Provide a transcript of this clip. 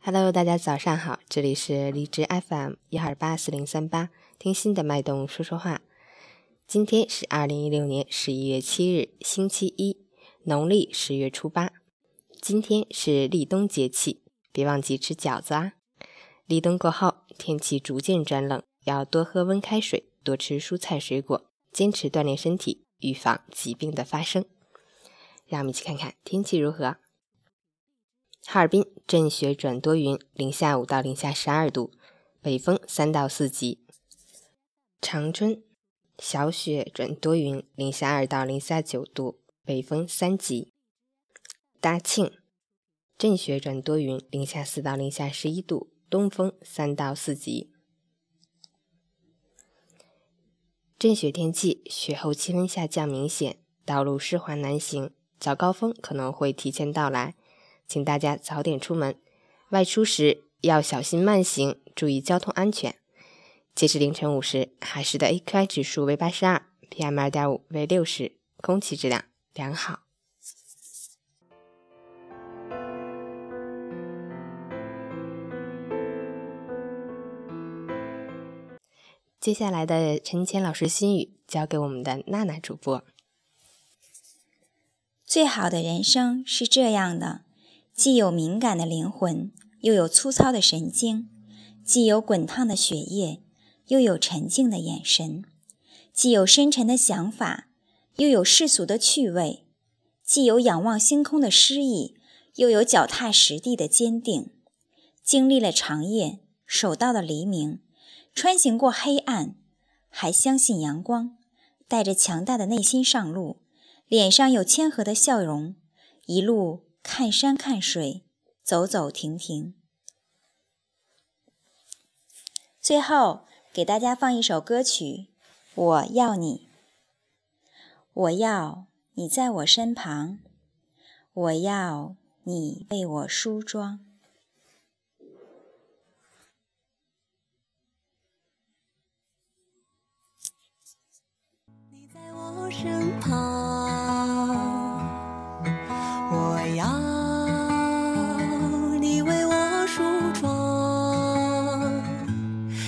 Hello，大家早上好，这里是荔枝 FM 一二八四零三八，听心的脉动说说话。今天是二零一六年十一月七日，星期一，农历十月初八。今天是立冬节气，别忘记吃饺子啊！立冬过后，天气逐渐转冷，要多喝温开水，多吃蔬菜水果，坚持锻炼身体，预防疾病的发生。让我们一起看看天气如何。哈尔滨阵雪转多云，零下五到零下十二度，北风三到四级。长春小雪转多云，零下二到零下九度，北风三级。大庆阵雪转多云，零下四到零下十一度，东风三到四级。阵雪天气，雪后气温下降明显，道路湿滑难行，早高峰可能会提前到来。请大家早点出门，外出时要小心慢行，注意交通安全。截至凌晨五时，海市的 AQI 指数为八十二，PM 二点五为六十，空气质量良好。接下来的陈谦老师心语交给我们的娜娜主播。最好的人生是这样的。既有敏感的灵魂，又有粗糙的神经；既有滚烫的血液，又有沉静的眼神；既有深沉的想法，又有世俗的趣味；既有仰望星空的诗意，又有脚踏实地的坚定。经历了长夜，守到了黎明，穿行过黑暗，还相信阳光，带着强大的内心上路，脸上有谦和的笑容，一路。看山看水，走走停停。最后给大家放一首歌曲《我要你》，我要你在我身旁，我要你为我梳妆。你在我身旁。